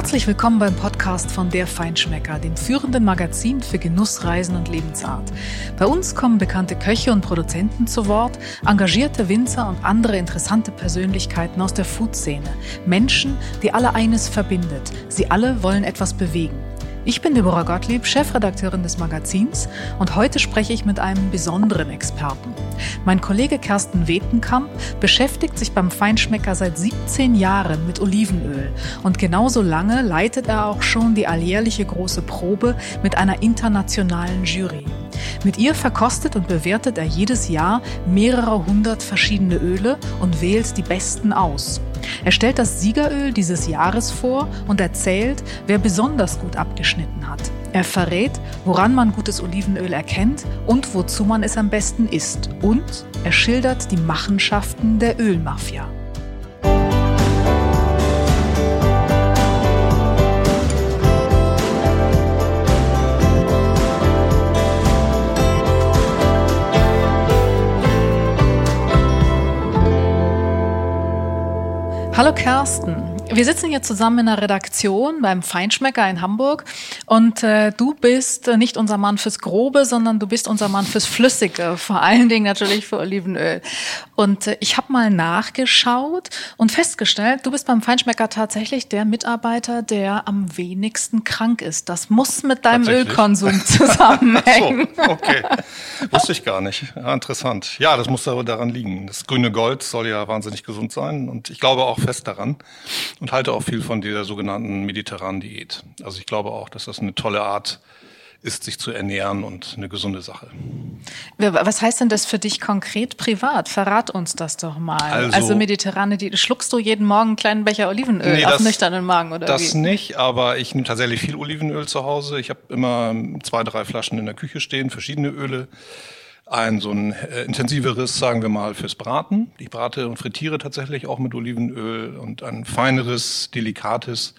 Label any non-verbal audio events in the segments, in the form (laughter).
Herzlich willkommen beim Podcast von Der Feinschmecker, dem führenden Magazin für Genuss, Reisen und Lebensart. Bei uns kommen bekannte Köche und Produzenten zu Wort, engagierte Winzer und andere interessante Persönlichkeiten aus der Food-Szene. Menschen, die alle eines verbindet. Sie alle wollen etwas bewegen. Ich bin Deborah Gottlieb, Chefredakteurin des Magazins und heute spreche ich mit einem besonderen Experten. Mein Kollege Kersten Wetenkamp beschäftigt sich beim Feinschmecker seit 17 Jahren mit Olivenöl und genauso lange leitet er auch schon die alljährliche große Probe mit einer internationalen Jury. Mit ihr verkostet und bewertet er jedes Jahr mehrere hundert verschiedene Öle und wählt die besten aus. Er stellt das Siegeröl dieses Jahres vor und erzählt, wer besonders gut abgeschnitten hat. Er verrät, woran man gutes Olivenöl erkennt und wozu man es am besten isst. Und er schildert die Machenschaften der Ölmafia. Hallo Kersten. Wir sitzen hier zusammen in der Redaktion beim Feinschmecker in Hamburg und äh, du bist äh, nicht unser Mann fürs Grobe, sondern du bist unser Mann fürs Flüssige, (laughs) vor allen Dingen natürlich für Olivenöl. Und äh, ich habe mal nachgeschaut und festgestellt, du bist beim Feinschmecker tatsächlich der Mitarbeiter, der am wenigsten krank ist. Das muss mit deinem Ölkonsum (laughs) zusammenhängen. so, okay, wusste ich gar nicht. Ja, interessant. Ja, das muss aber daran liegen. Das grüne Gold soll ja wahnsinnig gesund sein und ich glaube auch fest daran und halte auch viel von dieser sogenannten mediterranen Diät. Also ich glaube auch, dass das eine tolle Art ist, sich zu ernähren und eine gesunde Sache. Was heißt denn das für dich konkret privat? Verrat uns das doch mal. Also, also mediterrane Diät. Schluckst du jeden Morgen einen kleinen Becher Olivenöl nee, auf das, nüchternen Magen oder Das wie? nicht, aber ich nehme tatsächlich viel Olivenöl zu Hause. Ich habe immer zwei, drei Flaschen in der Küche stehen, verschiedene Öle ein so ein äh, intensiveres, sagen wir mal, fürs Braten. Ich brate und frittiere tatsächlich auch mit Olivenöl und ein feineres, delikates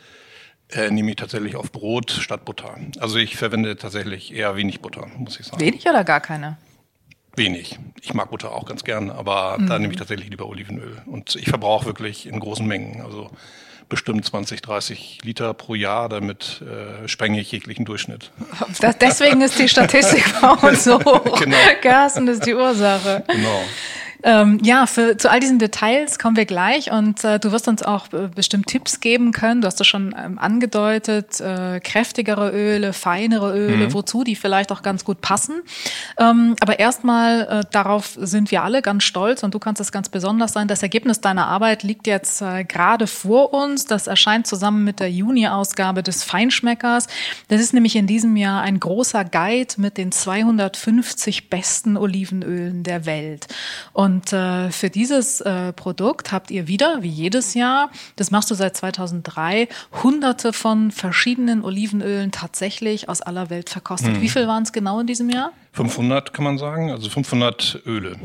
äh, nehme ich tatsächlich auf Brot statt Butter. Also ich verwende tatsächlich eher wenig Butter, muss ich sagen. Wenig oder gar keine? Wenig. Ich mag Butter auch ganz gern, aber mhm. da nehme ich tatsächlich lieber Olivenöl. Und ich verbrauche wirklich in großen Mengen. Also bestimmt 20, 30 Liter pro Jahr, damit äh, sprenge ich jeglichen Durchschnitt. Das, deswegen ist die Statistik bei uns so (laughs) hoch. Genau. Gasen ist die Ursache. Genau. Ähm, ja, für, zu all diesen Details kommen wir gleich und äh, du wirst uns auch äh, bestimmt Tipps geben können. Du hast es schon ähm, angedeutet, äh, kräftigere Öle, feinere Öle, mhm. wozu die vielleicht auch ganz gut passen. Ähm, aber erstmal, äh, darauf sind wir alle ganz stolz und du kannst es ganz besonders sein. Das Ergebnis deiner Arbeit liegt jetzt äh, gerade vor uns. Das erscheint zusammen mit der Juni-Ausgabe des Feinschmeckers. Das ist nämlich in diesem Jahr ein großer Guide mit den 250 besten Olivenölen der Welt. Und und äh, für dieses äh, Produkt habt ihr wieder, wie jedes Jahr, das machst du seit 2003, hunderte von verschiedenen Olivenölen tatsächlich aus aller Welt verkostet. Mhm. Wie viel waren es genau in diesem Jahr? 500 kann man sagen, also 500 Öle.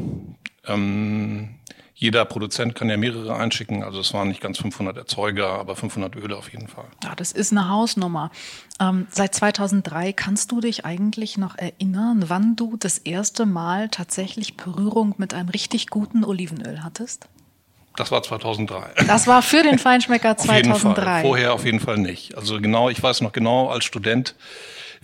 Ähm, jeder Produzent kann ja mehrere einschicken. Also es waren nicht ganz 500 Erzeuger, aber 500 Öle auf jeden Fall. Ja, das ist eine Hausnummer. Ähm, seit 2003 kannst du dich eigentlich noch erinnern, wann du das erste Mal tatsächlich Berührung mit einem richtig guten Olivenöl hattest? Das war 2003. Das war für den (laughs) Feinschmecker 2003. Vorher auf jeden Fall nicht. Also genau, ich weiß noch genau als Student,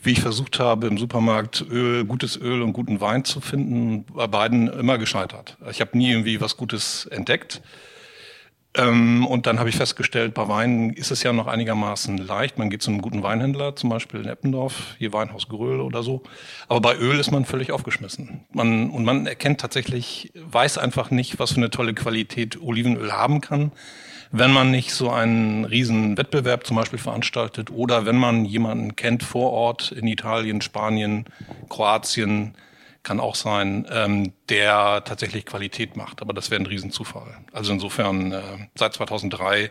wie ich versucht habe, im Supermarkt Öl, gutes Öl und guten Wein zu finden, bei beiden immer gescheitert. Ich habe nie irgendwie was Gutes entdeckt. Ähm, und dann habe ich festgestellt, bei Weinen ist es ja noch einigermaßen leicht. Man geht zu einem guten Weinhändler, zum Beispiel in Eppendorf, hier Weinhaus Gröhl oder so. Aber bei Öl ist man völlig aufgeschmissen. Man, und man erkennt tatsächlich, weiß einfach nicht, was für eine tolle Qualität Olivenöl haben kann wenn man nicht so einen riesen Wettbewerb zum Beispiel veranstaltet oder wenn man jemanden kennt vor Ort in Italien, Spanien, Kroatien, kann auch sein, ähm, der tatsächlich Qualität macht. Aber das wäre ein Riesenzufall. Also insofern, äh, seit 2003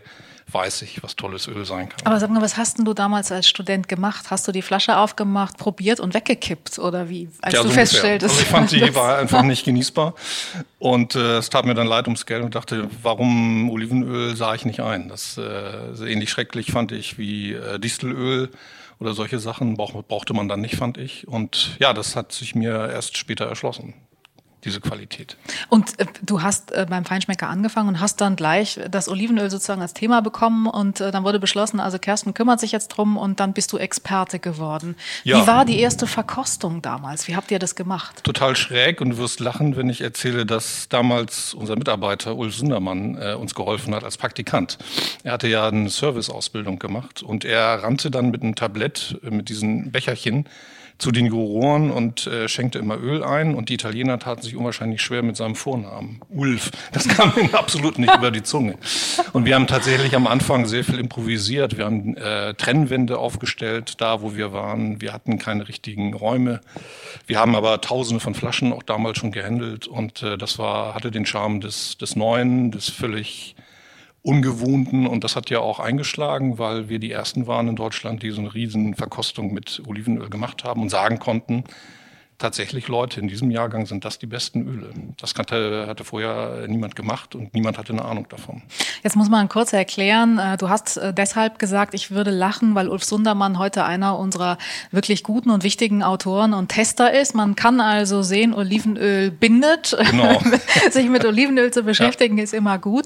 weiß ich, was tolles Öl sein kann. Aber sag mal, was hast denn du damals als Student gemacht? Hast du die Flasche aufgemacht, probiert und weggekippt oder wie? Als ja, du so feststelltest. Also ich fand, die (laughs) war einfach nicht genießbar und äh, es tat mir dann leid ums Geld und dachte, warum Olivenöl sah ich nicht ein? Das äh, ähnlich schrecklich fand ich wie äh, Distelöl oder solche Sachen brauch, brauchte man dann nicht, fand ich. Und ja, das hat sich mir erst später erschlossen. Diese Qualität. Und äh, du hast äh, beim Feinschmecker angefangen und hast dann gleich das Olivenöl sozusagen als Thema bekommen und äh, dann wurde beschlossen, also Kersten kümmert sich jetzt drum und dann bist du Experte geworden. Ja. Wie war die erste Verkostung damals? Wie habt ihr das gemacht? Total schräg und du wirst lachen, wenn ich erzähle, dass damals unser Mitarbeiter Ulf Sundermann äh, uns geholfen hat als Praktikant. Er hatte ja eine Serviceausbildung gemacht und er rannte dann mit einem Tablett, äh, mit diesen Becherchen, zu den Juroren und äh, schenkte immer Öl ein. Und die Italiener taten sich unwahrscheinlich schwer mit seinem Vornamen. Ulf. Das kam (laughs) ihnen absolut nicht über die Zunge. Und wir haben tatsächlich am Anfang sehr viel improvisiert. Wir haben äh, Trennwände aufgestellt, da wo wir waren. Wir hatten keine richtigen Räume. Wir haben aber tausende von Flaschen auch damals schon gehandelt. Und äh, das war, hatte den Charme des, des Neuen, des völlig ungewohnten. Und das hat ja auch eingeschlagen, weil wir die ersten waren in Deutschland, die so eine riesen Verkostung mit Olivenöl gemacht haben und sagen konnten, tatsächlich Leute, in diesem Jahrgang sind das die besten Öle. Das hatte, hatte vorher niemand gemacht und niemand hatte eine Ahnung davon. Jetzt muss man kurz erklären, äh, du hast äh, deshalb gesagt, ich würde lachen, weil Ulf Sundermann heute einer unserer wirklich guten und wichtigen Autoren und Tester ist. Man kann also sehen, Olivenöl bindet. Genau. (laughs) Sich mit Olivenöl zu beschäftigen ja. ist immer gut.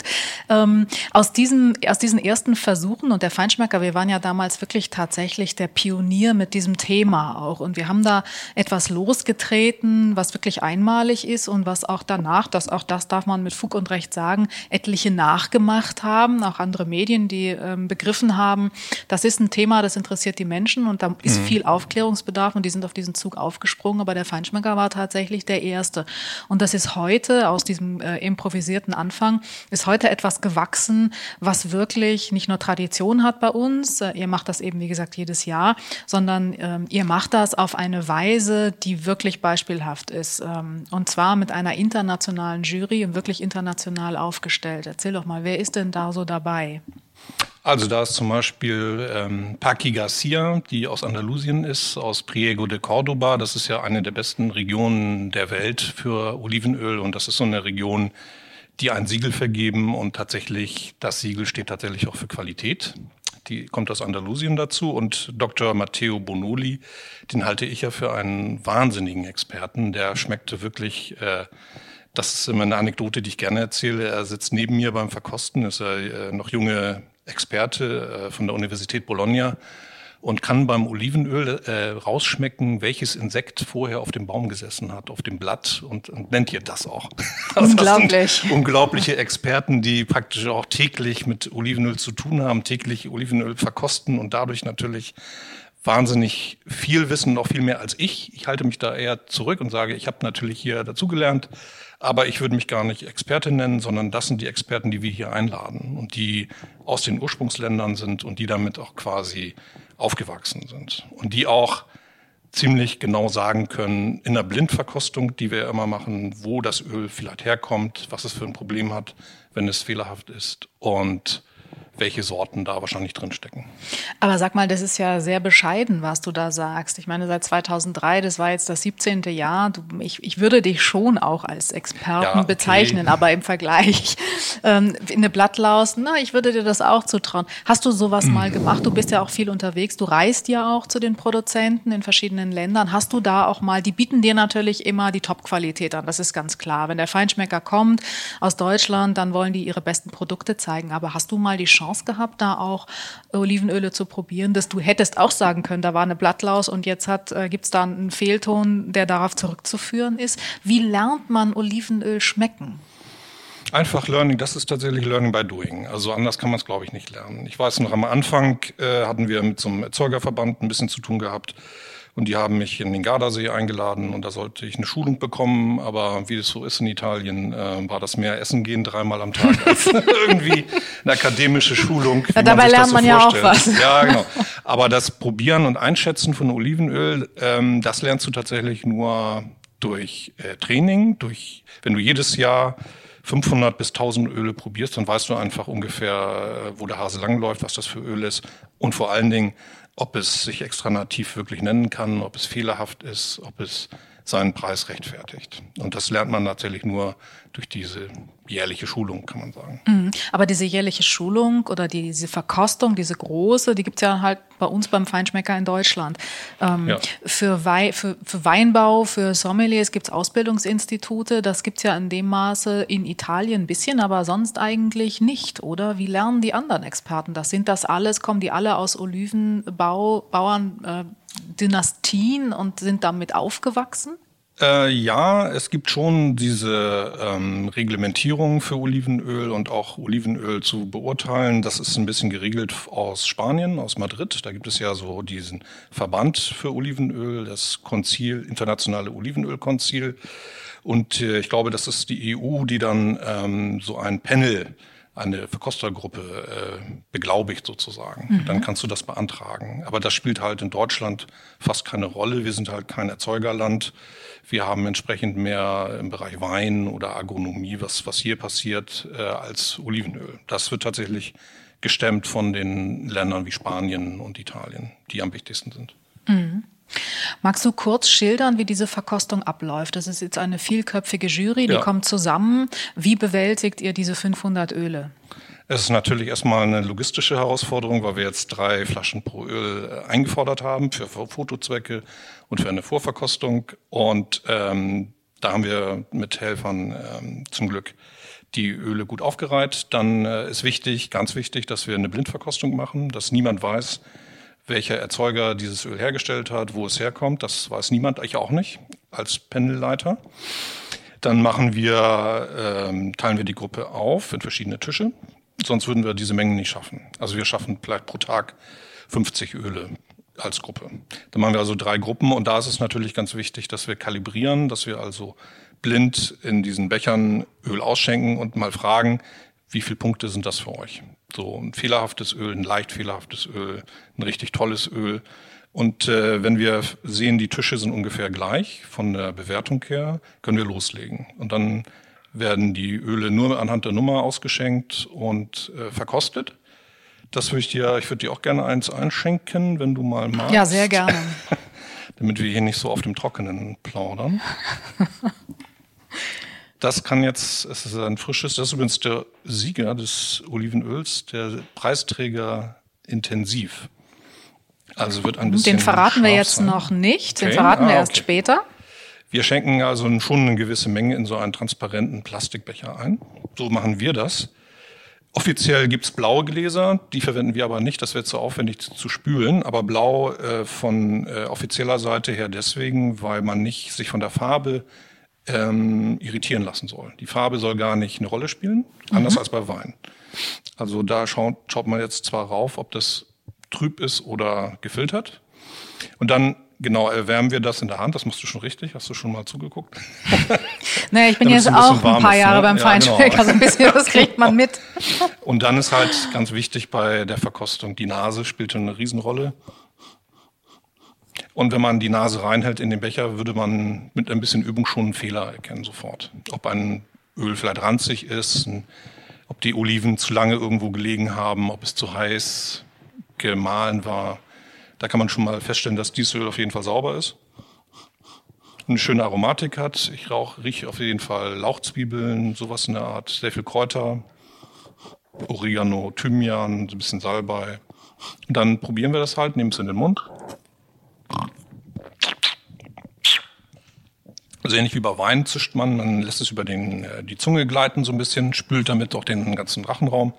Ähm, aus, diesem, aus diesen ersten Versuchen und der Feinschmecker, wir waren ja damals wirklich tatsächlich der Pionier mit diesem Thema auch und wir haben da etwas los losgetreten, was wirklich einmalig ist und was auch danach, das auch das darf man mit Fug und Recht sagen, etliche nachgemacht haben, auch andere Medien, die ähm, begriffen haben, das ist ein Thema, das interessiert die Menschen und da ist mhm. viel Aufklärungsbedarf und die sind auf diesen Zug aufgesprungen, aber der Feinschmecker war tatsächlich der erste. Und das ist heute aus diesem äh, improvisierten Anfang, ist heute etwas gewachsen, was wirklich nicht nur Tradition hat bei uns, äh, ihr macht das eben, wie gesagt, jedes Jahr, sondern äh, ihr macht das auf eine Weise, die wirklich wirklich beispielhaft ist. Ähm, und zwar mit einer internationalen Jury und wirklich international aufgestellt. Erzähl doch mal, wer ist denn da so dabei? Also da ist zum Beispiel ähm, Paqui Garcia, die aus Andalusien ist, aus Priego de Cordoba. Das ist ja eine der besten Regionen der Welt für Olivenöl und das ist so eine Region, die ein Siegel vergeben und tatsächlich, das Siegel steht tatsächlich auch für Qualität die kommt aus Andalusien dazu und Dr. Matteo Bonoli, den halte ich ja für einen wahnsinnigen Experten. Der schmeckte wirklich, äh, das ist immer eine Anekdote, die ich gerne erzähle. Er sitzt neben mir beim Verkosten, ist er äh, noch junge Experte äh, von der Universität Bologna und kann beim Olivenöl äh, rausschmecken, welches Insekt vorher auf dem Baum gesessen hat, auf dem Blatt und, und nennt ihr das auch. (laughs) Unglaublich. Das unglaubliche Experten, die praktisch auch täglich mit Olivenöl zu tun haben, täglich Olivenöl verkosten und dadurch natürlich wahnsinnig viel wissen, noch viel mehr als ich. Ich halte mich da eher zurück und sage, ich habe natürlich hier dazugelernt, aber ich würde mich gar nicht Experte nennen, sondern das sind die Experten, die wir hier einladen und die aus den Ursprungsländern sind und die damit auch quasi aufgewachsen sind und die auch ziemlich genau sagen können in der Blindverkostung, die wir immer machen, wo das Öl vielleicht herkommt, was es für ein Problem hat, wenn es fehlerhaft ist und welche Sorten da wahrscheinlich drin stecken. Aber sag mal, das ist ja sehr bescheiden, was du da sagst. Ich meine, seit 2003, das war jetzt das 17. Jahr. Du, ich, ich würde dich schon auch als Experten ja, okay. bezeichnen, aber im Vergleich (laughs) ähm, eine Blattlaus, na, ich würde dir das auch zutrauen. Hast du sowas mal gemacht? Du bist ja auch viel unterwegs. Du reist ja auch zu den Produzenten in verschiedenen Ländern. Hast du da auch mal, die bieten dir natürlich immer die Top-Qualität an. Das ist ganz klar. Wenn der Feinschmecker kommt aus Deutschland, dann wollen die ihre besten Produkte zeigen. Aber hast du mal die Chance, Chance gehabt, da auch Olivenöle zu probieren, dass du hättest auch sagen können, da war eine Blattlaus und jetzt äh, gibt es da einen Fehlton, der darauf zurückzuführen ist. Wie lernt man Olivenöl schmecken? Einfach Learning, das ist tatsächlich Learning by Doing. Also anders kann man es, glaube ich, nicht lernen. Ich weiß noch, am Anfang äh, hatten wir mit so einem Erzeugerverband ein bisschen zu tun gehabt. Und die haben mich in den Gardasee eingeladen und da sollte ich eine Schulung bekommen. Aber wie es so ist in Italien, äh, war das mehr Essen gehen dreimal am Tag als (laughs) irgendwie eine akademische Schulung. Ja, dabei lernt man, so man ja auch was. Ja, genau. Aber das Probieren und Einschätzen von Olivenöl, ähm, das lernst du tatsächlich nur durch äh, Training, durch, wenn du jedes Jahr 500 bis 1000 Öle probierst, dann weißt du einfach ungefähr, äh, wo der Hase langläuft, was das für Öl ist. Und vor allen Dingen, ob es sich extra nativ wirklich nennen kann, ob es fehlerhaft ist, ob es seinen Preis rechtfertigt. Und das lernt man tatsächlich nur durch diese jährliche Schulung, kann man sagen. Mhm. Aber diese jährliche Schulung oder diese Verkostung, diese große, die gibt's ja halt bei uns beim Feinschmecker in Deutschland. Ähm, ja. für, Wei für, für Weinbau, für Sommeliers gibt's Ausbildungsinstitute. Das gibt's ja in dem Maße in Italien ein bisschen, aber sonst eigentlich nicht, oder? Wie lernen die anderen Experten das? Sind das alles, kommen die alle aus Olivenbau, Bauern, äh, Dynastien und sind damit aufgewachsen? Äh, ja, es gibt schon diese ähm, Reglementierung für Olivenöl und auch Olivenöl zu beurteilen. Das ist ein bisschen geregelt aus Spanien, aus Madrid. Da gibt es ja so diesen Verband für Olivenöl, das Konzil, internationale Olivenölkonzil. Und äh, ich glaube, das ist die EU, die dann ähm, so ein Panel eine Verkostergruppe äh, beglaubigt sozusagen. Mhm. Dann kannst du das beantragen. Aber das spielt halt in Deutschland fast keine Rolle. Wir sind halt kein Erzeugerland. Wir haben entsprechend mehr im Bereich Wein oder Agronomie, was, was hier passiert, äh, als Olivenöl. Das wird tatsächlich gestemmt von den Ländern wie Spanien und Italien, die am wichtigsten sind. Mhm. Magst du kurz schildern, wie diese Verkostung abläuft? Das ist jetzt eine vielköpfige Jury, die ja. kommt zusammen. Wie bewältigt ihr diese 500 Öle? Es ist natürlich erstmal eine logistische Herausforderung, weil wir jetzt drei Flaschen pro Öl äh, eingefordert haben für Fotozwecke und für eine Vorverkostung. Und ähm, da haben wir mit Helfern ähm, zum Glück die Öle gut aufgereiht. Dann äh, ist wichtig, ganz wichtig, dass wir eine Blindverkostung machen, dass niemand weiß, welcher Erzeuger dieses Öl hergestellt hat, wo es herkommt. Das weiß niemand, ich auch nicht, als Pendelleiter. Dann machen wir, ähm, teilen wir die Gruppe auf in verschiedene Tische. Sonst würden wir diese Mengen nicht schaffen. Also wir schaffen vielleicht pro Tag 50 Öle als Gruppe. Dann machen wir also drei Gruppen und da ist es natürlich ganz wichtig, dass wir kalibrieren, dass wir also blind in diesen Bechern Öl ausschenken und mal fragen, wie viele Punkte sind das für euch? So ein fehlerhaftes Öl, ein leicht fehlerhaftes Öl, ein richtig tolles Öl. Und äh, wenn wir sehen, die Tische sind ungefähr gleich von der Bewertung her, können wir loslegen. Und dann werden die Öle nur anhand der Nummer ausgeschenkt und äh, verkostet. Das würde ich dir, ich würde dir auch gerne eins einschenken, wenn du mal magst. Ja, sehr gerne. (laughs) Damit wir hier nicht so auf dem Trockenen plaudern. (laughs) Das kann jetzt, es ist ein frisches, das ist übrigens der Sieger des Olivenöls, der Preisträger intensiv. Also wird ein bisschen. Den verraten wir jetzt sein. noch nicht, den okay. verraten ah, wir erst okay. später. Wir schenken also schon eine gewisse Menge in so einen transparenten Plastikbecher ein. So machen wir das. Offiziell gibt's blaue Gläser, die verwenden wir aber nicht, das wird zu aufwendig zu spülen. Aber blau äh, von äh, offizieller Seite her deswegen, weil man nicht sich von der Farbe ähm, irritieren lassen soll. Die Farbe soll gar nicht eine Rolle spielen, anders mhm. als bei Wein. Also da schaut, schaut man jetzt zwar rauf, ob das trüb ist oder gefiltert. Und dann genau erwärmen wir das in der Hand. Das machst du schon richtig. Hast du schon mal zugeguckt? (laughs) naja, ich bin jetzt ein auch ein paar ist, Jahre ne? beim Feinschmecker, ja, genau. so ein bisschen, das kriegt man (laughs) mit. Und dann ist halt ganz wichtig bei der Verkostung, die Nase spielt eine Riesenrolle. Und wenn man die Nase reinhält in den Becher, würde man mit ein bisschen Übung schon einen Fehler erkennen sofort. Ob ein Öl vielleicht ranzig ist, ob die Oliven zu lange irgendwo gelegen haben, ob es zu heiß gemahlen war. Da kann man schon mal feststellen, dass dieses Öl auf jeden Fall sauber ist. Eine schöne Aromatik hat. Ich rauch, rieche auf jeden Fall Lauchzwiebeln, sowas in der Art. Sehr viel Kräuter, Oregano, Thymian, ein bisschen Salbei. Und dann probieren wir das halt, nehmen es in den Mund. Also ähnlich wie bei Wein zischt man, man lässt es über den, äh, die Zunge gleiten so ein bisschen, spült damit auch den ganzen Rachenraum,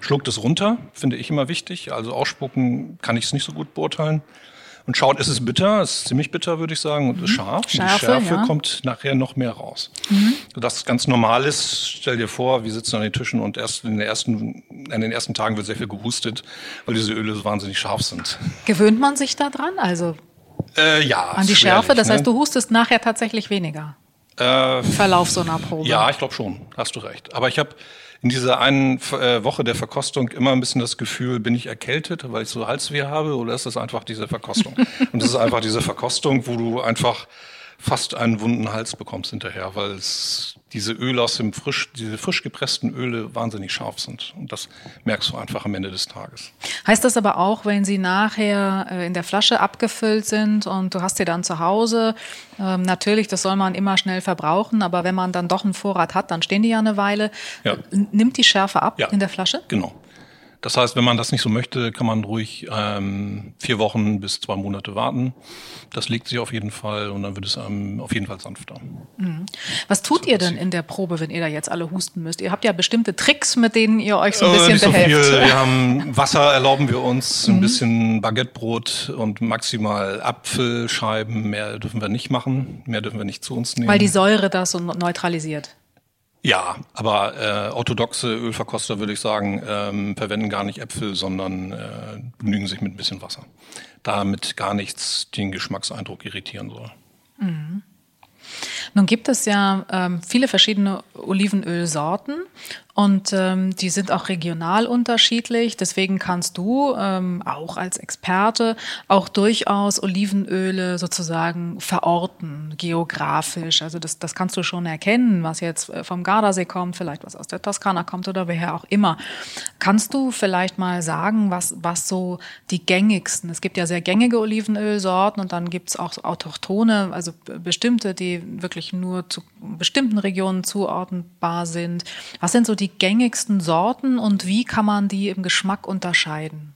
schluckt es runter, finde ich immer wichtig. Also ausspucken kann ich es nicht so gut beurteilen. Und schaut, ist es bitter, es ist ziemlich bitter, würde ich sagen, und ist mhm. scharf. Schärfe, die Schärfe ja. kommt nachher noch mehr raus. Mhm. Das ganz normal ist, stell dir vor, wir sitzen an den Tischen und erst in den ersten, in den ersten Tagen wird sehr viel gehustet, weil diese Öle so wahnsinnig scharf sind. Gewöhnt man sich da dran? Also äh, ja. An die Schärfe, das ne? heißt, du hustest nachher tatsächlich weniger. Äh, Verlauf so einer Probe. Ja, ich glaube schon, hast du recht. Aber ich habe in dieser einen äh, Woche der Verkostung immer ein bisschen das Gefühl, bin ich erkältet, weil ich so Halsweh habe, oder ist das einfach diese Verkostung? (laughs) Und das ist einfach diese Verkostung, wo du einfach fast einen wunden Hals bekommst hinterher, weil es diese Öle aus dem frisch, diese frisch gepressten Öle wahnsinnig scharf sind. Und das merkst du einfach am Ende des Tages. Heißt das aber auch, wenn sie nachher äh, in der Flasche abgefüllt sind und du hast sie dann zu Hause, ähm, natürlich, das soll man immer schnell verbrauchen, aber wenn man dann doch einen Vorrat hat, dann stehen die ja eine Weile. Ja. Nimmt die Schärfe ab ja. in der Flasche? Genau. Das heißt, wenn man das nicht so möchte, kann man ruhig ähm, vier Wochen bis zwei Monate warten. Das legt sich auf jeden Fall und dann wird es ähm, auf jeden Fall sanfter. Mhm. Was tut so, ihr denn in der Probe, wenn ihr da jetzt alle husten müsst? Ihr habt ja bestimmte Tricks, mit denen ihr euch so ein bisschen äh, behelft. So viel. Wir (laughs) haben Wasser erlauben wir uns, mhm. ein bisschen Baguettebrot und maximal Apfelscheiben. Mehr dürfen wir nicht machen, mehr dürfen wir nicht zu uns nehmen. Weil die Säure das so neutralisiert. Ja, aber äh, orthodoxe Ölverkoster, würde ich sagen, ähm, verwenden gar nicht Äpfel, sondern äh, begnügen sich mit ein bisschen Wasser. Damit gar nichts den Geschmackseindruck irritieren soll. Mhm. Nun gibt es ja ähm, viele verschiedene Olivenölsorten und ähm, die sind auch regional unterschiedlich. Deswegen kannst du ähm, auch als Experte auch durchaus Olivenöle sozusagen verorten, geografisch. Also das, das kannst du schon erkennen, was jetzt äh, vom Gardasee kommt, vielleicht was aus der Toskana kommt oder woher auch immer. Kannst du vielleicht mal sagen, was, was so die gängigsten, es gibt ja sehr gängige Olivenölsorten und dann gibt es auch autochtone, also bestimmte, die wirklich nur zu bestimmten Regionen zuordnenbar sind. Was sind so die die gängigsten Sorten und wie kann man die im Geschmack unterscheiden?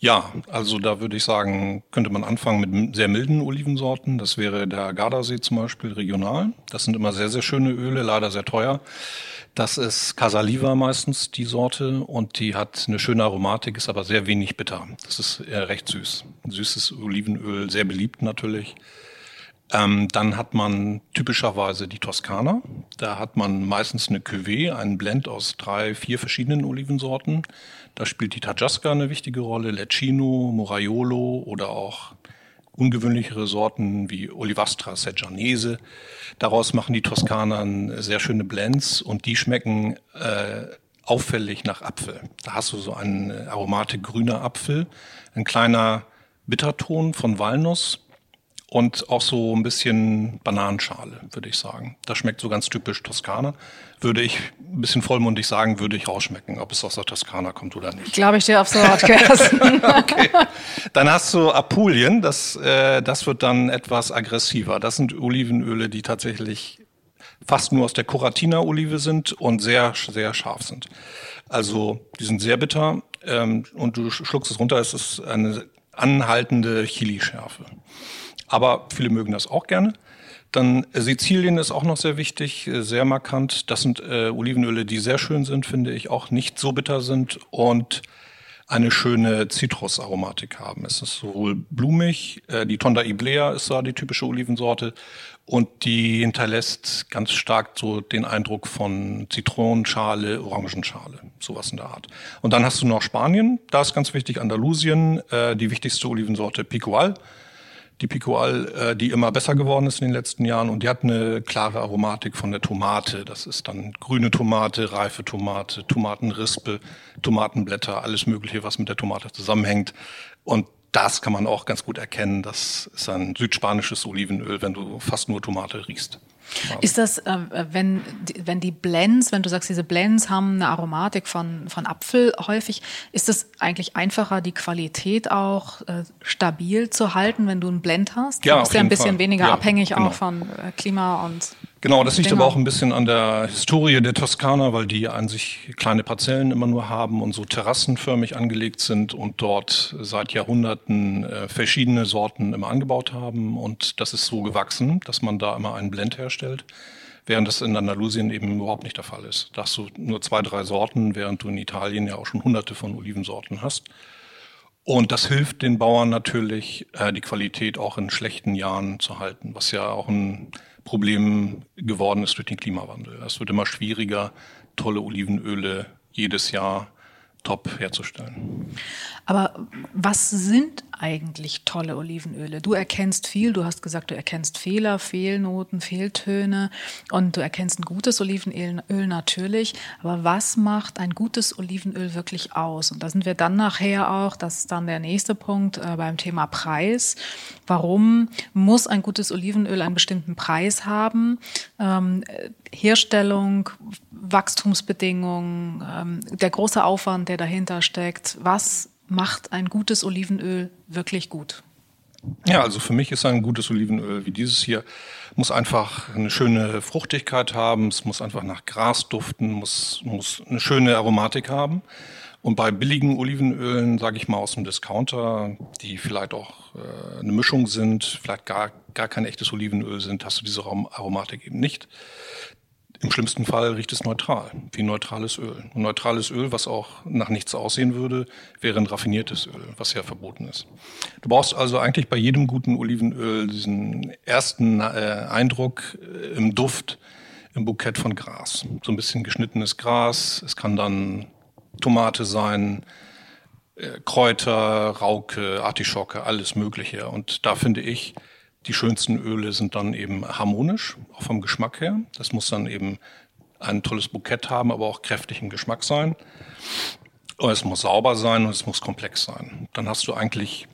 Ja, also da würde ich sagen, könnte man anfangen mit sehr milden Olivensorten. Das wäre der Gardasee zum Beispiel regional. Das sind immer sehr, sehr schöne Öle, leider sehr teuer. Das ist Casaliva meistens die Sorte und die hat eine schöne Aromatik, ist aber sehr wenig bitter. Das ist eher recht süß. Ein süßes Olivenöl, sehr beliebt natürlich. Ähm, dann hat man typischerweise die Toskana. Da hat man meistens eine Cuvée, einen Blend aus drei, vier verschiedenen Olivensorten. Da spielt die Tajasca eine wichtige Rolle, Lecchino, Moraiolo oder auch ungewöhnlichere Sorten wie Olivastra Seggianese. Daraus machen die Toskaner sehr schöne Blends und die schmecken äh, auffällig nach Apfel. Da hast du so eine Aromatik grüner Apfel, ein kleiner Bitterton von Walnuss und auch so ein bisschen Bananenschale, würde ich sagen. Das schmeckt so ganz typisch Toskana. Würde ich ein bisschen vollmundig sagen, würde ich rausschmecken, ob es aus der Toskana kommt oder nicht. Glaube ich dir aufs Wort, Kerstin. okay. Dann hast du Apulien, das, äh, das wird dann etwas aggressiver. Das sind Olivenöle, die tatsächlich fast nur aus der Coratina-Olive sind und sehr, sehr scharf sind. Also die sind sehr bitter ähm, und du schluckst es runter, es ist eine anhaltende Chili-Schärfe aber viele mögen das auch gerne. Dann äh, Sizilien ist auch noch sehr wichtig, äh, sehr markant. Das sind äh, Olivenöle, die sehr schön sind, finde ich, auch nicht so bitter sind und eine schöne Zitrusaromatik haben. Es ist sowohl blumig, äh, die Tonda Iblea ist da die typische Olivensorte und die hinterlässt ganz stark so den Eindruck von Zitronenschale, Orangenschale, sowas in der Art. Und dann hast du noch Spanien, da ist ganz wichtig Andalusien, äh, die wichtigste Olivensorte Picual die Picoal, äh, die immer besser geworden ist in den letzten Jahren und die hat eine klare Aromatik von der Tomate. Das ist dann grüne Tomate, reife Tomate, Tomatenrispe, Tomatenblätter, alles Mögliche, was mit der Tomate zusammenhängt. Und das kann man auch ganz gut erkennen. Das ist ein südspanisches Olivenöl, wenn du fast nur Tomate riechst. Ist das, äh, wenn, wenn die Blends, wenn du sagst, diese Blends haben eine Aromatik von, von Apfel häufig, ist es eigentlich einfacher, die Qualität auch äh, stabil zu halten, wenn du einen Blend hast? Ja, du bist ja ein bisschen Fall. weniger ja, abhängig genau. auch von äh, Klima und Genau, das liegt aber auch ein bisschen an der Historie der Toskana, weil die an sich kleine Parzellen immer nur haben und so terrassenförmig angelegt sind und dort seit Jahrhunderten äh, verschiedene Sorten immer angebaut haben. Und das ist so gewachsen, dass man da immer einen Blend herstellt, während das in Andalusien eben überhaupt nicht der Fall ist. Da hast du nur zwei, drei Sorten, während du in Italien ja auch schon hunderte von Olivensorten hast. Und das hilft den Bauern natürlich, äh, die Qualität auch in schlechten Jahren zu halten, was ja auch ein Problem geworden ist durch den Klimawandel. Es wird immer schwieriger, tolle Olivenöle jedes Jahr top herzustellen. Aber was sind eigentlich tolle Olivenöle? Du erkennst viel, du hast gesagt, du erkennst Fehler, Fehlnoten, Fehltöne und du erkennst ein gutes Olivenöl natürlich. Aber was macht ein gutes Olivenöl wirklich aus? Und da sind wir dann nachher auch, das ist dann der nächste Punkt äh, beim Thema Preis. Warum muss ein gutes Olivenöl einen bestimmten Preis haben? Ähm, Herstellung, Wachstumsbedingungen, ähm, der große Aufwand, der dahinter steckt. Was macht ein gutes Olivenöl wirklich gut? Ja, also für mich ist ein gutes Olivenöl wie dieses hier, muss einfach eine schöne Fruchtigkeit haben, es muss einfach nach Gras duften, muss, muss eine schöne Aromatik haben. Und bei billigen Olivenölen, sage ich mal aus dem Discounter, die vielleicht auch äh, eine Mischung sind, vielleicht gar, gar kein echtes Olivenöl sind, hast du diese Aromatik eben nicht. Im schlimmsten Fall riecht es neutral, wie neutrales Öl. Und neutrales Öl, was auch nach nichts aussehen würde, wäre ein raffiniertes Öl, was ja verboten ist. Du brauchst also eigentlich bei jedem guten Olivenöl diesen ersten äh, Eindruck äh, im Duft, im Bukett von Gras. So ein bisschen geschnittenes Gras. Es kann dann Tomate sein, äh, Kräuter, Rauke, Artischocke, alles Mögliche. Und da finde ich, die schönsten Öle sind dann eben harmonisch, auch vom Geschmack her. Das muss dann eben ein tolles Bukett haben, aber auch kräftigen Geschmack sein. Und es muss sauber sein und es muss komplex sein. Dann hast du eigentlich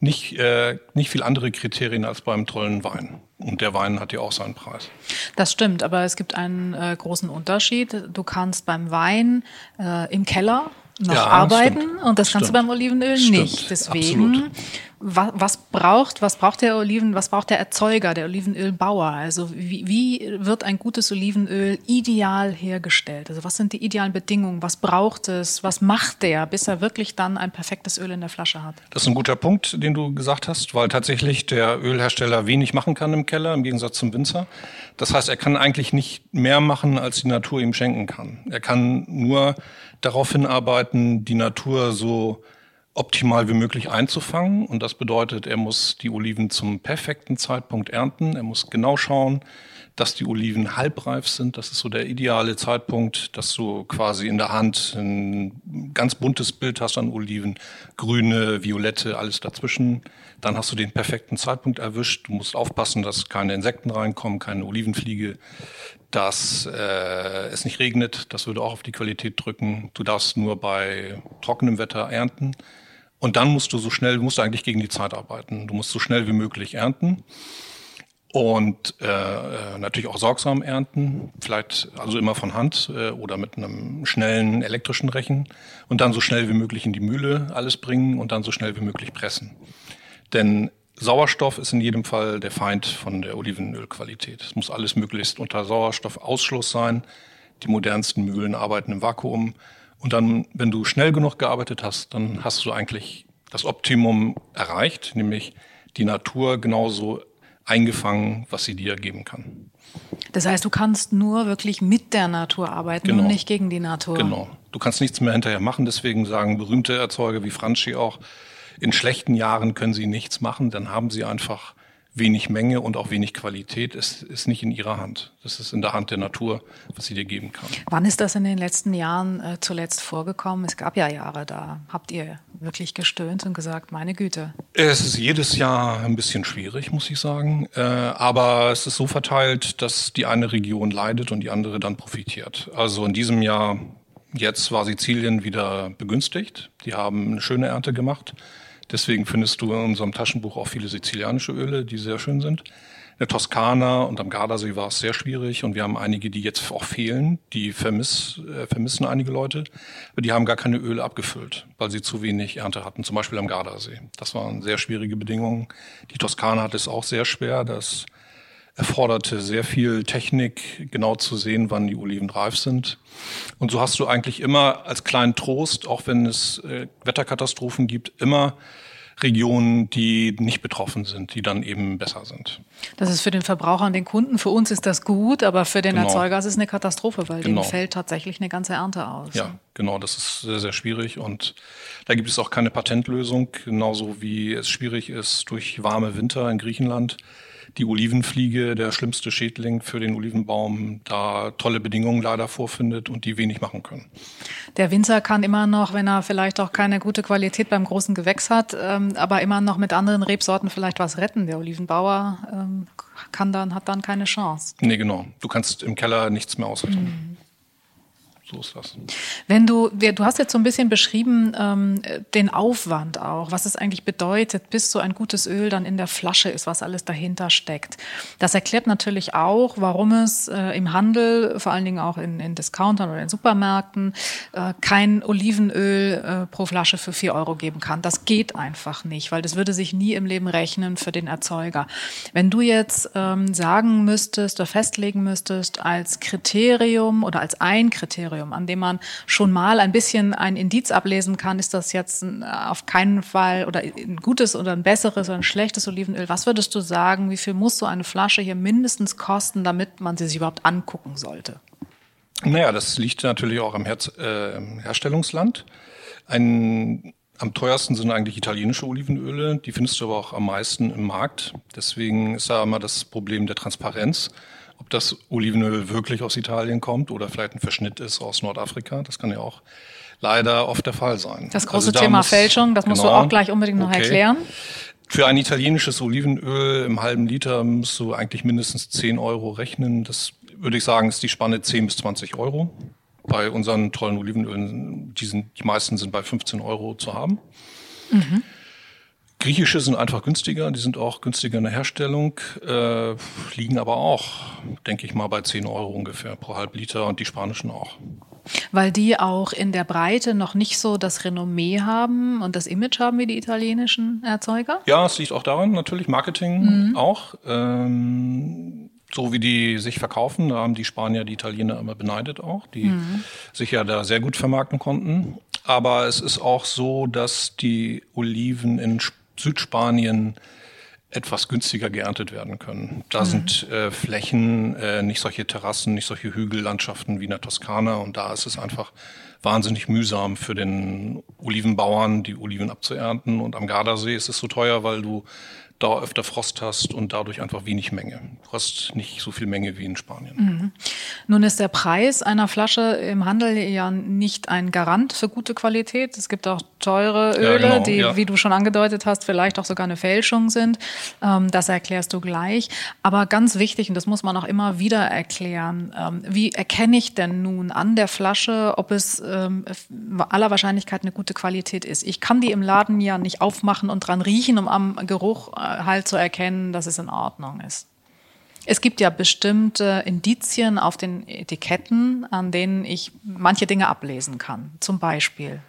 nicht, äh, nicht viel andere Kriterien als beim tollen Wein. Und der Wein hat ja auch seinen Preis. Das stimmt, aber es gibt einen äh, großen Unterschied. Du kannst beim Wein äh, im Keller noch ja, arbeiten stimmt. und das kannst stimmt. du beim Olivenöl stimmt. nicht. Deswegen, Absolut. Was, was, braucht, was braucht der Oliven, was braucht der Erzeuger, der Olivenölbauer? Also wie, wie wird ein gutes Olivenöl ideal hergestellt? Also was sind die idealen Bedingungen? Was braucht es? Was macht der, bis er wirklich dann ein perfektes Öl in der Flasche hat? Das ist ein guter Punkt, den du gesagt hast, weil tatsächlich der Ölhersteller wenig machen kann im Keller, im Gegensatz zum Winzer. Das heißt, er kann eigentlich nicht mehr machen, als die Natur ihm schenken kann. Er kann nur darauf hinarbeiten, die Natur so optimal wie möglich einzufangen. Und das bedeutet, er muss die Oliven zum perfekten Zeitpunkt ernten. Er muss genau schauen, dass die Oliven halbreif sind. Das ist so der ideale Zeitpunkt, dass du quasi in der Hand ein ganz buntes Bild hast an Oliven. Grüne, violette, alles dazwischen. Dann hast du den perfekten Zeitpunkt erwischt. Du musst aufpassen, dass keine Insekten reinkommen, keine Olivenfliege dass äh, es nicht regnet. Das würde auch auf die Qualität drücken. Du darfst nur bei trockenem Wetter ernten. Und dann musst du so schnell, musst du eigentlich gegen die Zeit arbeiten. Du musst so schnell wie möglich ernten und äh, äh, natürlich auch sorgsam ernten, vielleicht also immer von Hand äh, oder mit einem schnellen elektrischen Rechen und dann so schnell wie möglich in die Mühle alles bringen und dann so schnell wie möglich pressen. Denn Sauerstoff ist in jedem Fall der Feind von der Olivenölqualität. Es muss alles möglichst unter Sauerstoffausschluss sein. Die modernsten Mühlen arbeiten im Vakuum. Und dann, wenn du schnell genug gearbeitet hast, dann hast du eigentlich das Optimum erreicht, nämlich die Natur genauso eingefangen, was sie dir geben kann. Das heißt, du kannst nur wirklich mit der Natur arbeiten genau. und nicht gegen die Natur. Genau. Du kannst nichts mehr hinterher machen. Deswegen sagen berühmte Erzeuger wie Franchi auch, in schlechten Jahren können sie nichts machen, dann haben sie einfach wenig Menge und auch wenig Qualität. Es ist nicht in ihrer Hand. Das ist in der Hand der Natur, was sie dir geben kann. Wann ist das in den letzten Jahren äh, zuletzt vorgekommen? Es gab ja Jahre, da habt ihr wirklich gestöhnt und gesagt, meine Güte. Es ist jedes Jahr ein bisschen schwierig, muss ich sagen. Äh, aber es ist so verteilt, dass die eine Region leidet und die andere dann profitiert. Also in diesem Jahr, jetzt war Sizilien wieder begünstigt. Die haben eine schöne Ernte gemacht. Deswegen findest du in unserem Taschenbuch auch viele sizilianische Öle, die sehr schön sind. In der Toskana und am Gardasee war es sehr schwierig und wir haben einige, die jetzt auch fehlen. Die vermiss, äh, vermissen einige Leute, aber die haben gar keine Öle abgefüllt, weil sie zu wenig Ernte hatten, zum Beispiel am Gardasee. Das waren sehr schwierige Bedingungen. Die Toskana hat es auch sehr schwer. Das erforderte sehr viel Technik, genau zu sehen, wann die Oliven reif sind. Und so hast du eigentlich immer als kleinen Trost, auch wenn es äh, Wetterkatastrophen gibt, immer Regionen, die nicht betroffen sind, die dann eben besser sind. Das ist für den Verbraucher und den Kunden, für uns ist das gut, aber für den genau. Erzeuger ist es eine Katastrophe, weil genau. dem fällt tatsächlich eine ganze Ernte aus. Ja, genau, das ist sehr, sehr schwierig und da gibt es auch keine Patentlösung, genauso wie es schwierig ist durch warme Winter in Griechenland die Olivenfliege, der schlimmste Schädling für den Olivenbaum, da tolle Bedingungen leider vorfindet und die wenig machen können. Der Winzer kann immer noch, wenn er vielleicht auch keine gute Qualität beim großen Gewächs hat, ähm, aber immer noch mit anderen Rebsorten vielleicht was retten. Der Olivenbauer ähm, kann dann, hat dann keine Chance. Nee, genau. Du kannst im Keller nichts mehr ausrichten. Mhm. Das. Wenn du, du hast jetzt so ein bisschen beschrieben, ähm, den Aufwand auch, was es eigentlich bedeutet, bis so ein gutes Öl dann in der Flasche ist, was alles dahinter steckt. Das erklärt natürlich auch, warum es äh, im Handel, vor allen Dingen auch in, in Discountern oder in Supermärkten, äh, kein Olivenöl äh, pro Flasche für vier Euro geben kann. Das geht einfach nicht, weil das würde sich nie im Leben rechnen für den Erzeuger. Wenn du jetzt ähm, sagen müsstest oder festlegen müsstest als Kriterium oder als ein Kriterium, Kriterium, an dem man schon mal ein bisschen ein Indiz ablesen kann, ist das jetzt auf keinen Fall oder ein gutes oder ein besseres oder ein schlechtes Olivenöl. Was würdest du sagen, wie viel muss so eine Flasche hier mindestens kosten, damit man sie sich überhaupt angucken sollte? Naja, das liegt natürlich auch am Herz, äh, Herstellungsland. Ein, am teuersten sind eigentlich italienische Olivenöle. Die findest du aber auch am meisten im Markt. Deswegen ist da immer das Problem der Transparenz ob das Olivenöl wirklich aus Italien kommt oder vielleicht ein Verschnitt ist aus Nordafrika. Das kann ja auch leider oft der Fall sein. Das große also da Thema muss, Fälschung, das musst du genau. auch gleich unbedingt noch okay. erklären. Für ein italienisches Olivenöl im halben Liter musst du eigentlich mindestens 10 Euro rechnen. Das würde ich sagen, ist die Spanne 10 bis 20 Euro. Bei unseren tollen Olivenölen, die, sind, die meisten sind bei 15 Euro zu haben. Mhm. Griechische sind einfach günstiger, die sind auch günstiger in der Herstellung, äh, liegen aber auch, denke ich mal, bei 10 Euro ungefähr pro halb Liter und die spanischen auch. Weil die auch in der Breite noch nicht so das Renommee haben und das Image haben wie die italienischen Erzeuger? Ja, es liegt auch daran, natürlich, Marketing mhm. auch. Ähm, so wie die sich verkaufen, da haben die Spanier die Italiener immer beneidet auch, die mhm. sich ja da sehr gut vermarkten konnten. Aber es ist auch so, dass die Oliven in Spanien Südspanien etwas günstiger geerntet werden können. Da mhm. sind äh, Flächen, äh, nicht solche Terrassen, nicht solche Hügellandschaften wie in der Toskana und da ist es einfach wahnsinnig mühsam für den Olivenbauern, die Oliven abzuernten und am Gardasee ist es so teuer, weil du da öfter Frost hast und dadurch einfach wenig Menge. Du hast nicht so viel Menge wie in Spanien. Mhm. Nun ist der Preis einer Flasche im Handel ja nicht ein Garant für gute Qualität. Es gibt auch teure Öle, ja, genau, die, ja. wie du schon angedeutet hast, vielleicht auch sogar eine Fälschung sind. Ähm, das erklärst du gleich. Aber ganz wichtig, und das muss man auch immer wieder erklären, ähm, wie erkenne ich denn nun an der Flasche, ob es ähm, aller Wahrscheinlichkeit eine gute Qualität ist? Ich kann die im Laden ja nicht aufmachen und dran riechen, um am Geruch äh, halt zu erkennen, dass es in Ordnung ist. Es gibt ja bestimmte Indizien auf den Etiketten, an denen ich manche Dinge ablesen kann. Zum Beispiel.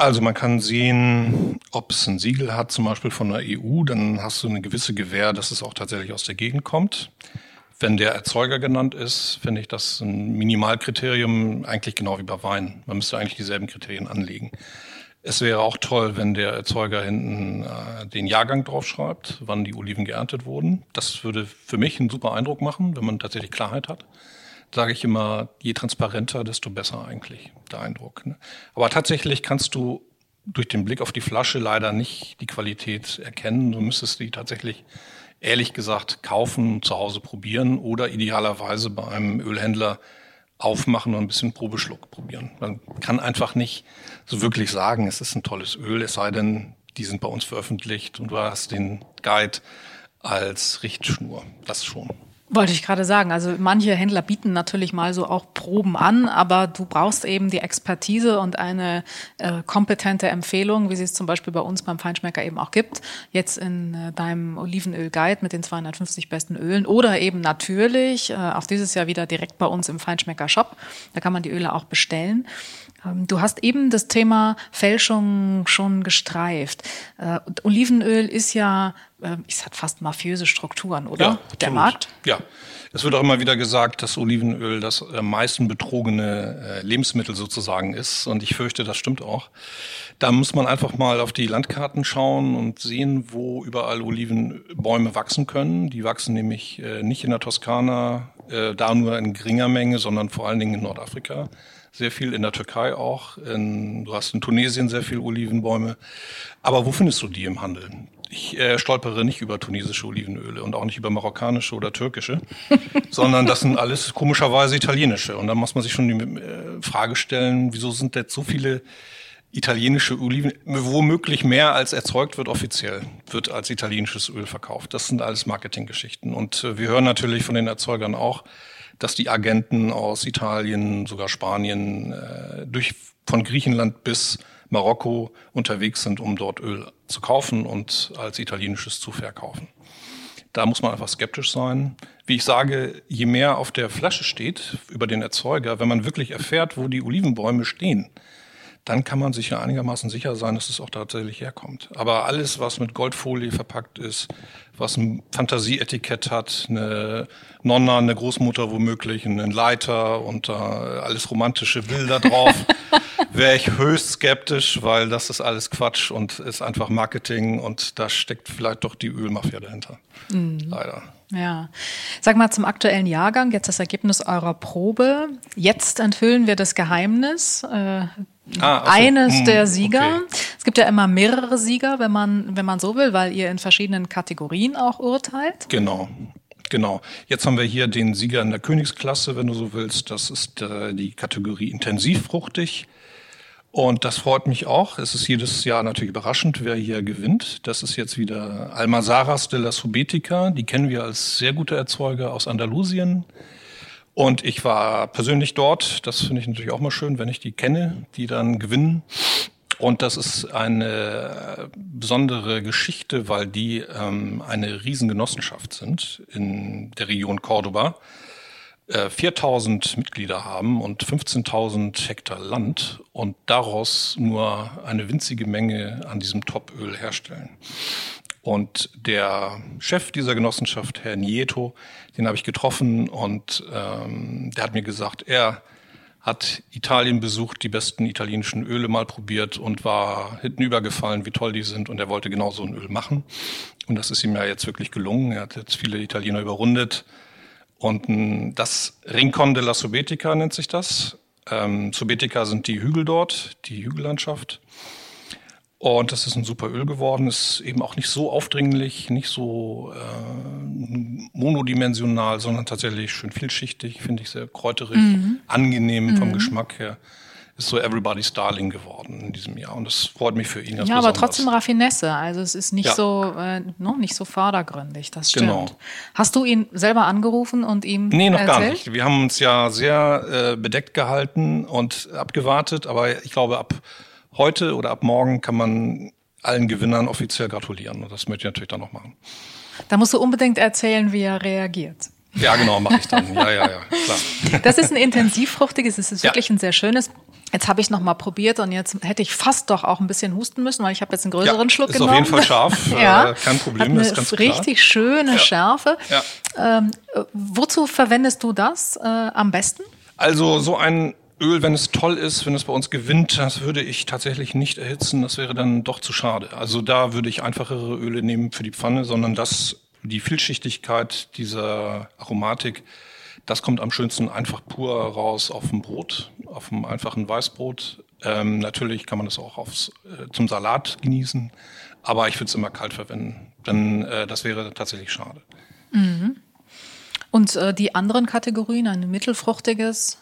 Also man kann sehen, ob es ein Siegel hat, zum Beispiel von der EU, dann hast du eine gewisse Gewähr, dass es auch tatsächlich aus der Gegend kommt. Wenn der Erzeuger genannt ist, finde ich das ein Minimalkriterium, eigentlich genau wie bei Wein. Man müsste eigentlich dieselben Kriterien anlegen. Es wäre auch toll, wenn der Erzeuger hinten äh, den Jahrgang draufschreibt, wann die Oliven geerntet wurden. Das würde für mich einen super Eindruck machen, wenn man tatsächlich Klarheit hat. Sage ich immer, je transparenter, desto besser eigentlich der Eindruck. Ne? Aber tatsächlich kannst du durch den Blick auf die Flasche leider nicht die Qualität erkennen. Du müsstest die tatsächlich ehrlich gesagt kaufen, zu Hause probieren oder idealerweise bei einem Ölhändler aufmachen und ein bisschen Probeschluck probieren. Man kann einfach nicht so wirklich sagen, es ist ein tolles Öl, es sei denn, die sind bei uns veröffentlicht und du hast den Guide als Richtschnur. Das schon. Wollte ich gerade sagen. Also manche Händler bieten natürlich mal so auch Proben an, aber du brauchst eben die Expertise und eine äh, kompetente Empfehlung, wie sie es zum Beispiel bei uns beim Feinschmecker eben auch gibt. Jetzt in äh, deinem Olivenöl-Guide mit den 250 besten Ölen oder eben natürlich äh, auch dieses Jahr wieder direkt bei uns im Feinschmecker-Shop. Da kann man die Öle auch bestellen. Ähm, du hast eben das Thema Fälschung schon gestreift. Äh, Olivenöl ist ja, äh, es hat fast mafiöse Strukturen, oder? Ja, Der Markt? Ja. Es wird auch immer wieder gesagt, dass Olivenöl das am meisten betrogene äh, Lebensmittel sozusagen ist. Und ich fürchte, das stimmt auch. Da muss man einfach mal auf die Landkarten schauen und sehen, wo überall Olivenbäume wachsen können. Die wachsen nämlich nicht in der Toskana, da nur in geringer Menge, sondern vor allen Dingen in Nordafrika sehr viel in der Türkei auch. In, du hast in Tunesien sehr viel Olivenbäume. Aber wo findest du die im Handel? ich äh, stolpere nicht über tunesische Olivenöle und auch nicht über marokkanische oder türkische, (laughs) sondern das sind alles komischerweise italienische. Und da muss man sich schon die äh, Frage stellen, wieso sind jetzt so viele italienische Oliven, womöglich mehr als erzeugt wird offiziell, wird als italienisches Öl verkauft. Das sind alles Marketinggeschichten. Und äh, wir hören natürlich von den Erzeugern auch, dass die Agenten aus Italien, sogar Spanien, äh, durch von Griechenland bis Marokko unterwegs sind, um dort Öl zu kaufen und als italienisches zu verkaufen. Da muss man einfach skeptisch sein. Wie ich sage, je mehr auf der Flasche steht über den Erzeuger, wenn man wirklich erfährt, wo die Olivenbäume stehen, dann kann man sich ja einigermaßen sicher sein, dass es auch tatsächlich herkommt. Aber alles, was mit Goldfolie verpackt ist, was ein Fantasieetikett hat, eine Nonna, eine Großmutter womöglich, einen Leiter und äh, alles romantische Bilder drauf, (laughs) wäre ich höchst skeptisch, weil das ist alles Quatsch und ist einfach Marketing und da steckt vielleicht doch die Ölmafia dahinter. Mhm. Leider. Ja. Sag mal zum aktuellen Jahrgang, jetzt das Ergebnis eurer Probe. Jetzt enthüllen wir das Geheimnis. Äh, ah, so. Eines hm, der Sieger. Okay. Es gibt ja immer mehrere Sieger, wenn man, wenn man so will, weil ihr in verschiedenen Kategorien auch urteilt. Genau. Genau. Jetzt haben wir hier den Sieger in der Königsklasse, wenn du so willst. Das ist äh, die Kategorie intensivfruchtig. Und das freut mich auch. Es ist jedes Jahr natürlich überraschend, wer hier gewinnt. Das ist jetzt wieder Almazaras de la Subetica. Die kennen wir als sehr gute Erzeuger aus Andalusien. Und ich war persönlich dort. Das finde ich natürlich auch mal schön, wenn ich die kenne, die dann gewinnen. Und das ist eine besondere Geschichte, weil die ähm, eine Riesengenossenschaft sind in der Region Cordoba. 4000 äh, Mitglieder haben und 15.000 Hektar Land und daraus nur eine winzige Menge an diesem Topöl herstellen. Und der Chef dieser Genossenschaft, Herr Nieto, den habe ich getroffen und ähm, der hat mir gesagt, er hat Italien besucht, die besten italienischen Öle mal probiert und war hintenübergefallen, wie toll die sind und er wollte genau so ein Öl machen. Und das ist ihm ja jetzt wirklich gelungen. Er hat jetzt viele Italiener überrundet und das Rincon della Subetica nennt sich das. Ähm, Subetica sind die Hügel dort, die Hügellandschaft. Und das ist ein super Öl geworden, ist eben auch nicht so aufdringlich, nicht so äh, monodimensional, sondern tatsächlich schön vielschichtig, finde ich sehr kräuterig, mhm. angenehm mhm. vom Geschmack her ist so Everybody's Darling geworden in diesem Jahr. Und das freut mich für ihn. Ja, aber trotzdem Raffinesse. Also es ist nicht ja. so, äh, no, nicht so vordergründig. Das stimmt. Genau. Hast du ihn selber angerufen und ihm Nee, noch erzählt? gar nicht. Wir haben uns ja sehr äh, bedeckt gehalten und abgewartet. Aber ich glaube, ab heute oder ab morgen kann man allen Gewinnern offiziell gratulieren. Und das möchte ich natürlich dann noch machen. Da musst du unbedingt erzählen, wie er reagiert. Ja, genau, mache ich dann. Ja, ja, ja, klar. (laughs) Das ist ein intensivfruchtiges, es ist ja. wirklich ein sehr schönes. Jetzt habe ich noch mal probiert und jetzt hätte ich fast doch auch ein bisschen husten müssen, weil ich habe jetzt einen größeren ja, Schluck ist genommen. Ist auf jeden Fall scharf, (laughs) ja. Äh, kein Problem, Hat eine ist ganz richtig klar. schöne ja. Schärfe. Ja. Ähm, wozu verwendest du das äh, am besten? Also so ein Öl, wenn es toll ist, wenn es bei uns gewinnt, das würde ich tatsächlich nicht erhitzen. Das wäre dann doch zu schade. Also da würde ich einfachere Öle nehmen für die Pfanne, sondern das die Vielschichtigkeit dieser Aromatik, das kommt am schönsten einfach pur raus auf dem Brot, auf dem einfachen Weißbrot. Ähm, natürlich kann man das auch aufs, äh, zum Salat genießen, aber ich würde es immer kalt verwenden, denn äh, das wäre tatsächlich schade. Mhm. Und äh, die anderen Kategorien, ein mittelfruchtiges?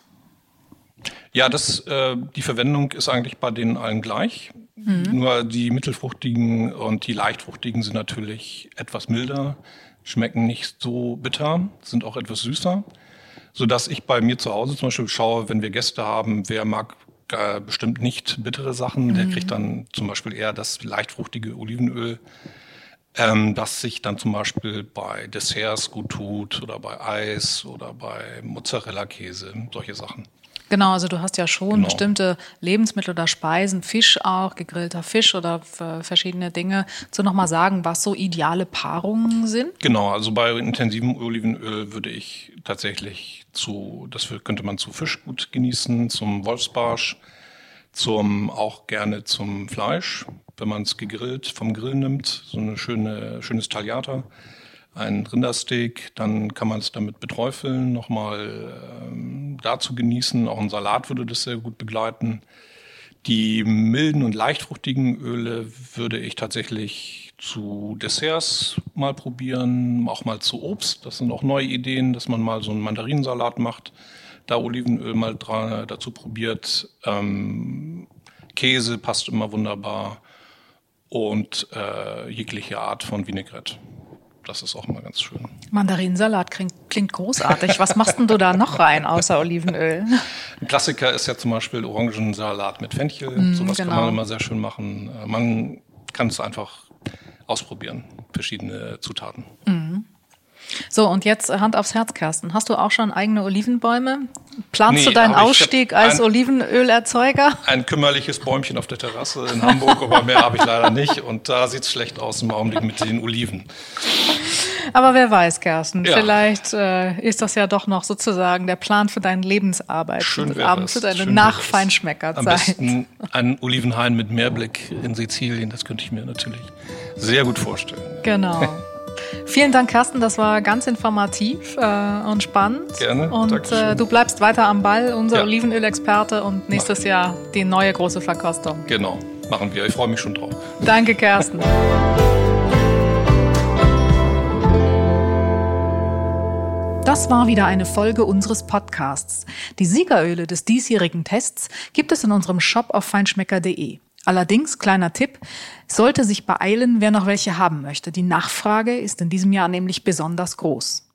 Ja, das, äh, die Verwendung ist eigentlich bei denen allen gleich. Mhm. Nur die mittelfruchtigen und die leichtfruchtigen sind natürlich etwas milder, schmecken nicht so bitter, sind auch etwas süßer. Sodass ich bei mir zu Hause zum Beispiel schaue, wenn wir Gäste haben, wer mag äh, bestimmt nicht bittere Sachen, der mhm. kriegt dann zum Beispiel eher das leichtfruchtige Olivenöl, ähm, das sich dann zum Beispiel bei Desserts gut tut oder bei Eis oder bei Mozzarella-Käse, solche Sachen. Genau, also du hast ja schon genau. bestimmte Lebensmittel oder Speisen, Fisch auch, gegrillter Fisch oder verschiedene Dinge. Zu nochmal sagen, was so ideale Paarungen sind? Genau, also bei intensivem Olivenöl würde ich tatsächlich zu, das könnte man zu Fisch gut genießen, zum Wolfsbarsch, zum auch gerne zum Fleisch, wenn man es gegrillt vom Grill nimmt, so eine schöne, schönes Tagliata ein Rindersteak, dann kann man es damit beträufeln, nochmal ähm, dazu genießen. Auch ein Salat würde das sehr gut begleiten. Die milden und leichtfruchtigen Öle würde ich tatsächlich zu Desserts mal probieren, auch mal zu Obst. Das sind auch neue Ideen, dass man mal so einen Mandarinsalat macht, da Olivenöl mal dran, dazu probiert. Ähm, Käse passt immer wunderbar und äh, jegliche Art von Vinaigrette. Das ist auch immer ganz schön. Mandarinsalat klingt, klingt großartig. Was machst denn du da noch rein außer Olivenöl? Ein Klassiker ist ja zum Beispiel Orangensalat mit Fenchel. Mm, Sowas genau. kann man immer sehr schön machen. Äh, man kann es einfach ausprobieren, verschiedene Zutaten. Mm. So, und jetzt Hand aufs Herz, Kersten. Hast du auch schon eigene Olivenbäume? Planst nee, du deinen Ausstieg als ein, Olivenölerzeuger? Ein kümmerliches Bäumchen auf der Terrasse in Hamburg, aber mehr habe ich leider nicht. Und da sieht es schlecht aus im Augenblick mit den Oliven. Aber wer weiß, Kersten, ja. vielleicht äh, ist das ja doch noch sozusagen der Plan für deine Lebensarbeit. Schön wäre Abends für deine Nachfeinschmeckerzeit. Am besten Olivenhain mit Meerblick in Sizilien, das könnte ich mir natürlich sehr gut vorstellen. Genau. (laughs) Vielen Dank, Carsten. Das war ganz informativ äh, und spannend. Gerne. Und äh, du bleibst weiter am Ball, unser ja. Olivenölexperte und nächstes Jahr die neue große Verkostung. Genau, machen wir. Ich freue mich schon drauf. Danke, Carsten. (laughs) Das war wieder eine Folge unseres Podcasts. Die Siegeröle des diesjährigen Tests gibt es in unserem Shop auf feinschmecker.de. Allerdings, kleiner Tipp, sollte sich beeilen, wer noch welche haben möchte. Die Nachfrage ist in diesem Jahr nämlich besonders groß.